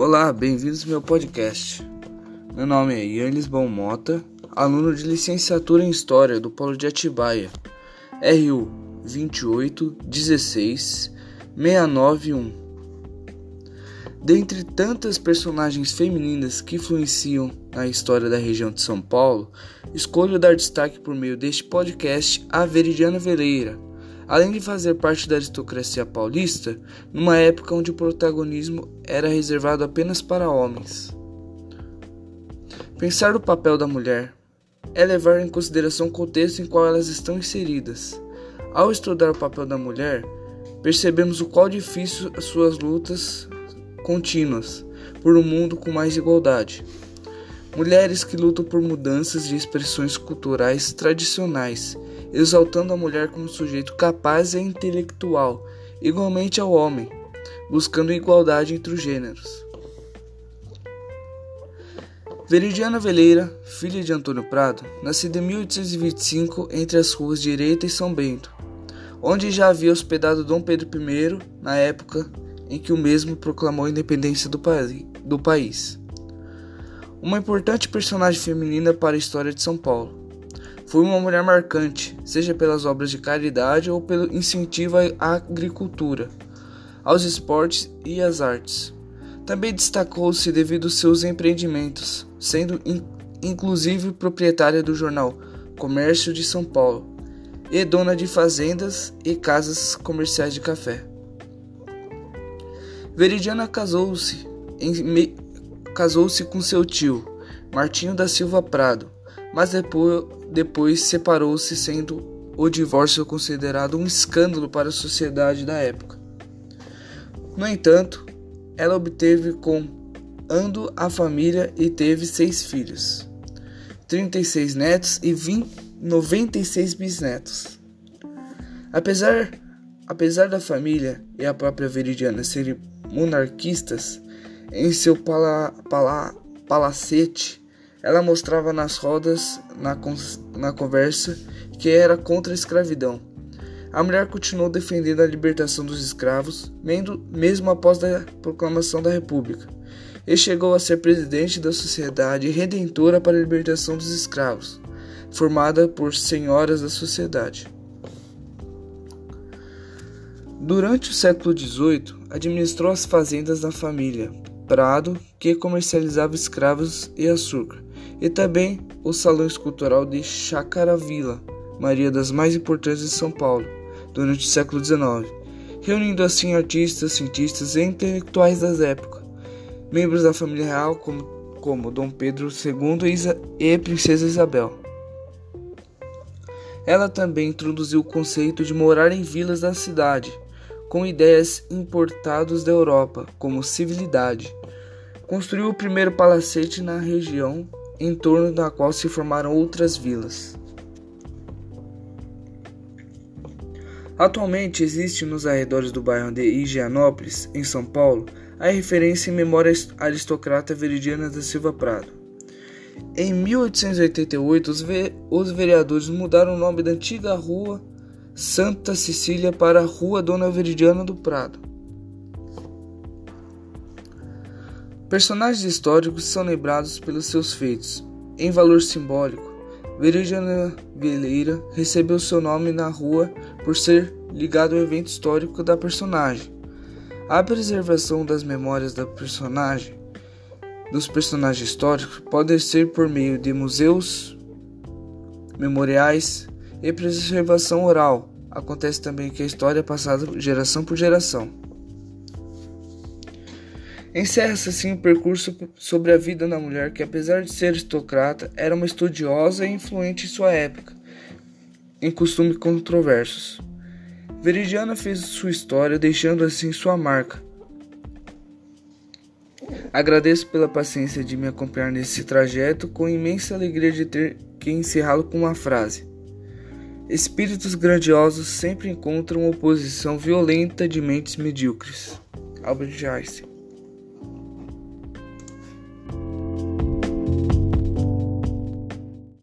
Olá, bem-vindos ao meu podcast. Meu nome é Ian Lisbon Mota, aluno de licenciatura em História do Polo de Atibaia, RU 2816691. 691. Dentre tantas personagens femininas que influenciam na história da região de São Paulo, escolho dar destaque por meio deste podcast a Veridiana Veleira além de fazer parte da aristocracia paulista, numa época onde o protagonismo era reservado apenas para homens. Pensar o papel da mulher é levar em consideração o contexto em qual elas estão inseridas. Ao estudar o papel da mulher, percebemos o qual difícil as suas lutas contínuas por um mundo com mais igualdade. Mulheres que lutam por mudanças de expressões culturais tradicionais exaltando a mulher como sujeito capaz e intelectual, igualmente ao homem, buscando igualdade entre os gêneros. Veridiana Veleira, filha de Antônio Prado, nascida em 1825 entre as ruas Direita e São Bento, onde já havia hospedado Dom Pedro I na época em que o mesmo proclamou a independência do, do país. Uma importante personagem feminina para a história de São Paulo. Foi uma mulher marcante, seja pelas obras de caridade ou pelo incentivo à agricultura, aos esportes e às artes. Também destacou-se devido aos seus empreendimentos, sendo in inclusive proprietária do jornal Comércio de São Paulo e dona de fazendas e casas comerciais de café. Veridiana casou-se casou-se com seu tio, Martinho da Silva Prado, mas depois, depois separou-se, sendo o divórcio considerado um escândalo para a sociedade da época. No entanto, ela obteve com Ando a família e teve seis filhos, 36 netos e 20, 96 bisnetos. Apesar, apesar da família e a própria Veridiana serem monarquistas, em seu pala, pala, palacete ela mostrava nas rodas, na, na conversa, que era contra a escravidão. A mulher continuou defendendo a libertação dos escravos, mesmo após a proclamação da República, e chegou a ser presidente da Sociedade Redentora para a Libertação dos Escravos, formada por senhoras da sociedade. Durante o século XVIII, administrou as fazendas da família Prado, que comercializava escravos e açúcar, e também o Salão Escultural de Chacaravila, Maria das mais importantes de São Paulo, durante o século XIX, reunindo assim artistas, cientistas e intelectuais das épocas, membros da família real como, como Dom Pedro II e, Isa e Princesa Isabel. Ela também introduziu o conceito de morar em vilas da cidade, com ideias importadas da Europa, como civilidade. Construiu o primeiro palacete na região em torno da qual se formaram outras vilas. Atualmente existe nos arredores do bairro de Higienópolis, em São Paulo, a referência em memória aristocrata Veridiana da Silva Prado. Em 1888, os, ve os vereadores mudaram o nome da antiga rua Santa Cecília para Rua Dona Veridiana do Prado. Personagens históricos são lembrados pelos seus feitos. Em valor simbólico, Veridiana Veleira recebeu seu nome na rua por ser ligado ao evento histórico da personagem. A preservação das memórias da personagem, dos personagens históricos, pode ser por meio de museus, memoriais e preservação oral. Acontece também que a história é passada geração por geração. Encerra-se assim o percurso sobre a vida da mulher que, apesar de ser aristocrata, era uma estudiosa e influente em sua época, em costumes controversos. Veridiana fez sua história, deixando assim sua marca. Agradeço pela paciência de me acompanhar nesse trajeto, com imensa alegria de ter que encerrá-lo com uma frase. Espíritos grandiosos sempre encontram oposição violenta de mentes medíocres. Albert Einstein